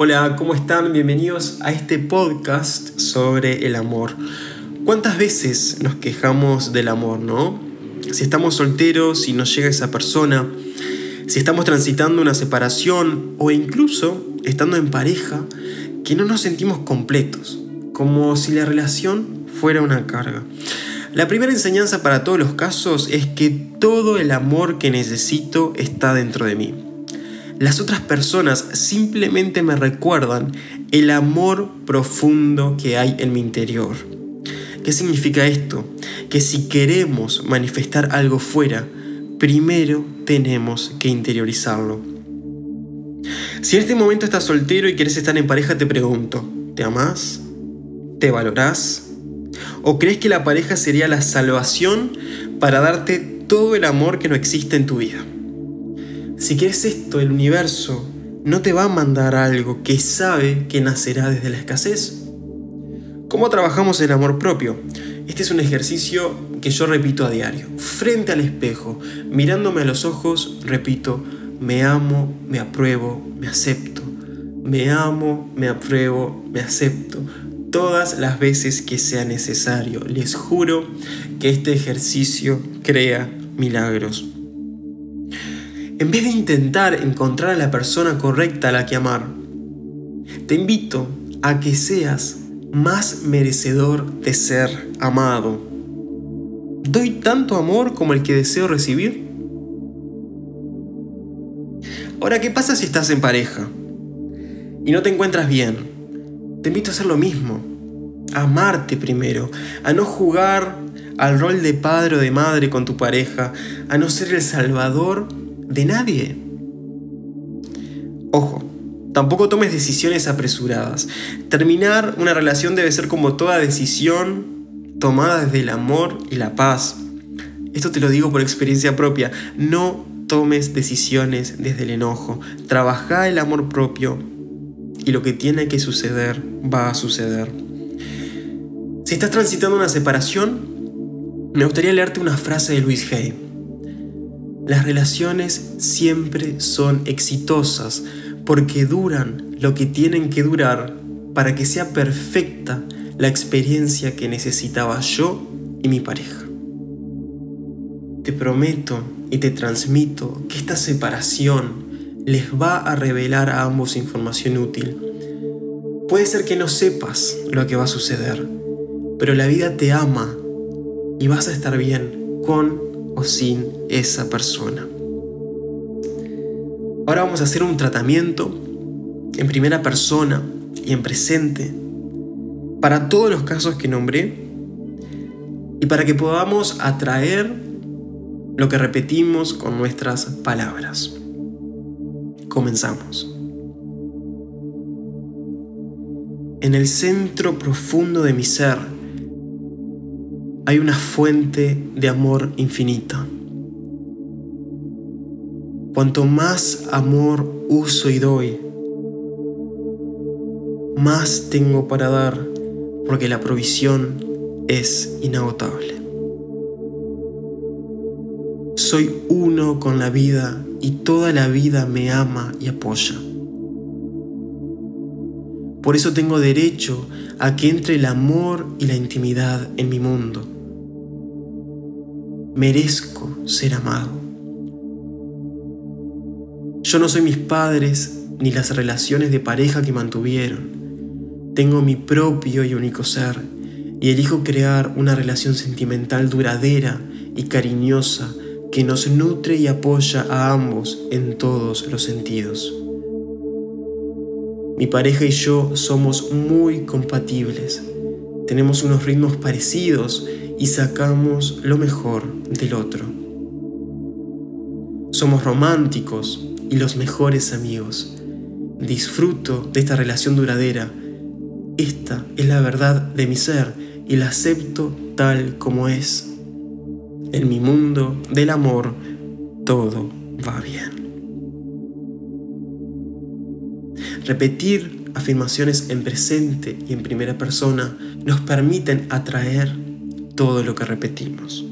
Hola, ¿cómo están? Bienvenidos a este podcast sobre el amor. ¿Cuántas veces nos quejamos del amor, no? Si estamos solteros, si no llega esa persona, si estamos transitando una separación o incluso estando en pareja, que no nos sentimos completos, como si la relación fuera una carga. La primera enseñanza para todos los casos es que todo el amor que necesito está dentro de mí. Las otras personas simplemente me recuerdan el amor profundo que hay en mi interior. ¿Qué significa esto? Que si queremos manifestar algo fuera, primero tenemos que interiorizarlo. Si en este momento estás soltero y quieres estar en pareja, te pregunto, ¿te amas? ¿Te valorás? ¿O crees que la pareja sería la salvación para darte todo el amor que no existe en tu vida? Si quieres esto, el universo no te va a mandar algo que sabe que nacerá desde la escasez. ¿Cómo trabajamos el amor propio? Este es un ejercicio que yo repito a diario. Frente al espejo, mirándome a los ojos, repito, me amo, me apruebo, me acepto. Me amo, me apruebo, me acepto. Todas las veces que sea necesario. Les juro que este ejercicio crea milagros. En vez de intentar encontrar a la persona correcta a la que amar, te invito a que seas más merecedor de ser amado. ¿Doy tanto amor como el que deseo recibir? Ahora, ¿qué pasa si estás en pareja y no te encuentras bien? Te invito a hacer lo mismo, a amarte primero, a no jugar al rol de padre o de madre con tu pareja, a no ser el salvador de nadie. Ojo, tampoco tomes decisiones apresuradas. Terminar una relación debe ser como toda decisión tomada desde el amor y la paz. Esto te lo digo por experiencia propia. No tomes decisiones desde el enojo. Trabaja el amor propio y lo que tiene que suceder va a suceder. Si estás transitando una separación, me gustaría leerte una frase de Luis Hay. Las relaciones siempre son exitosas porque duran lo que tienen que durar para que sea perfecta la experiencia que necesitaba yo y mi pareja. Te prometo y te transmito que esta separación les va a revelar a ambos información útil. Puede ser que no sepas lo que va a suceder, pero la vida te ama y vas a estar bien con o sin esa persona. Ahora vamos a hacer un tratamiento en primera persona y en presente para todos los casos que nombré y para que podamos atraer lo que repetimos con nuestras palabras. Comenzamos. En el centro profundo de mi ser, hay una fuente de amor infinita. Cuanto más amor uso y doy, más tengo para dar porque la provisión es inagotable. Soy uno con la vida y toda la vida me ama y apoya. Por eso tengo derecho a que entre el amor y la intimidad en mi mundo merezco ser amado. Yo no soy mis padres ni las relaciones de pareja que mantuvieron. Tengo mi propio y único ser y elijo crear una relación sentimental duradera y cariñosa que nos nutre y apoya a ambos en todos los sentidos. Mi pareja y yo somos muy compatibles. Tenemos unos ritmos parecidos y sacamos lo mejor del otro. Somos románticos y los mejores amigos. Disfruto de esta relación duradera. Esta es la verdad de mi ser y la acepto tal como es. En mi mundo del amor todo va bien. Repetir afirmaciones en presente y en primera persona nos permiten atraer todo lo que repetimos.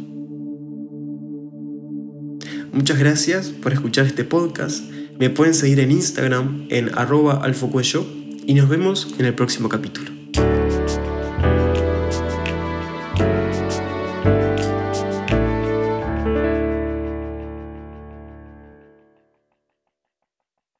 Muchas gracias por escuchar este podcast. Me pueden seguir en Instagram en arroba alfocuello y nos vemos en el próximo capítulo.